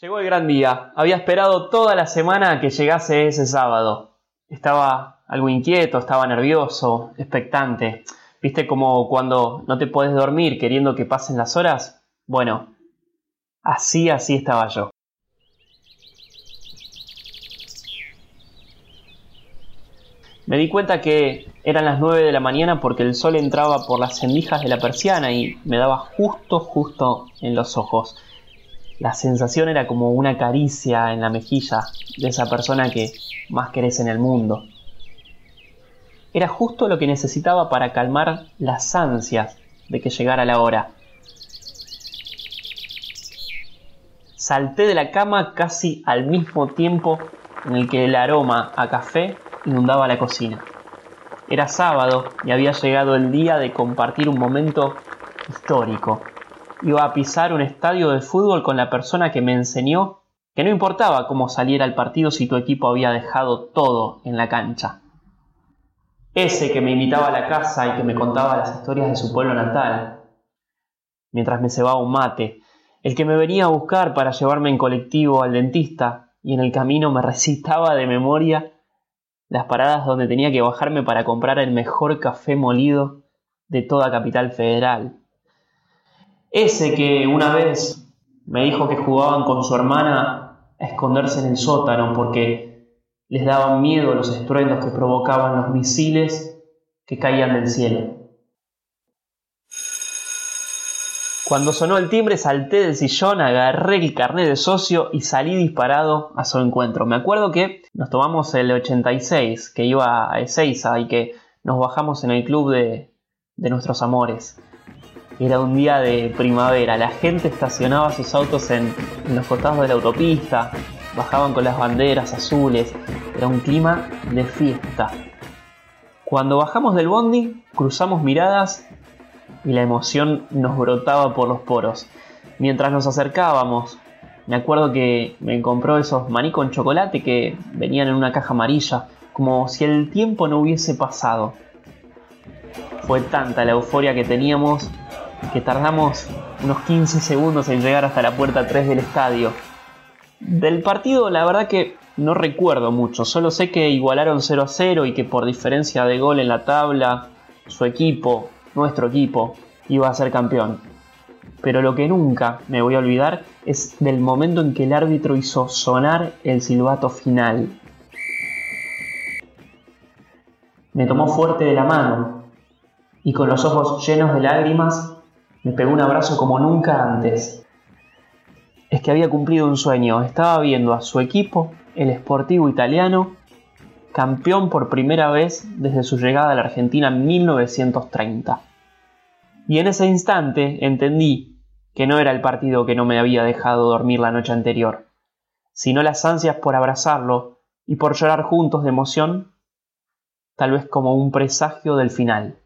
Llegó el gran día. Había esperado toda la semana que llegase ese sábado. Estaba algo inquieto, estaba nervioso, expectante. ¿Viste como cuando no te puedes dormir queriendo que pasen las horas? Bueno, así, así estaba yo. Me di cuenta que eran las 9 de la mañana porque el sol entraba por las sendijas de la persiana y me daba justo, justo en los ojos la sensación era como una caricia en la mejilla de esa persona que más querés en el mundo. Era justo lo que necesitaba para calmar las ansias de que llegara la hora. Salté de la cama casi al mismo tiempo en el que el aroma a café inundaba la cocina. Era sábado y había llegado el día de compartir un momento histórico iba a pisar un estadio de fútbol con la persona que me enseñó que no importaba cómo saliera el partido si tu equipo había dejado todo en la cancha. Ese que me invitaba a la casa y que me contaba las historias de su pueblo natal, mientras me cebaba un mate, el que me venía a buscar para llevarme en colectivo al dentista y en el camino me recitaba de memoria las paradas donde tenía que bajarme para comprar el mejor café molido de toda Capital Federal. Ese que una vez me dijo que jugaban con su hermana a esconderse en el sótano porque les daban miedo los estruendos que provocaban los misiles que caían del cielo. Cuando sonó el timbre salté del sillón, agarré el carnet de socio y salí disparado a su encuentro. Me acuerdo que nos tomamos el 86, que iba a Ezeiza y que nos bajamos en el club de, de nuestros amores. Era un día de primavera, la gente estacionaba sus autos en, los costados de la autopista, bajaban con las banderas azules, era un clima de fiesta. Cuando bajamos del bondi, cruzamos miradas y la emoción nos brotaba por los poros. Mientras nos acercábamos, me acuerdo que me compró esos maní con chocolate que venían en una caja amarilla, como si el tiempo no hubiese pasado. Fue tanta la euforia que teníamos que tardamos unos 15 segundos en llegar hasta la puerta 3 del estadio. Del partido la verdad que no recuerdo mucho, solo sé que igualaron 0 a 0 y que por diferencia de gol en la tabla, su equipo, nuestro equipo, iba a ser campeón. Pero lo que nunca me voy a olvidar es del momento en que el árbitro hizo sonar el silbato final. Me tomó fuerte de la mano y con los ojos llenos de lágrimas me pegó un abrazo como nunca antes. Es que había cumplido un sueño, estaba viendo a su equipo, el Sportivo Italiano, campeón por primera vez desde su llegada a la Argentina en 1930. Y en ese instante entendí que no era el partido que no me había dejado dormir la noche anterior, sino las ansias por abrazarlo y por llorar juntos de emoción, tal vez como un presagio del final.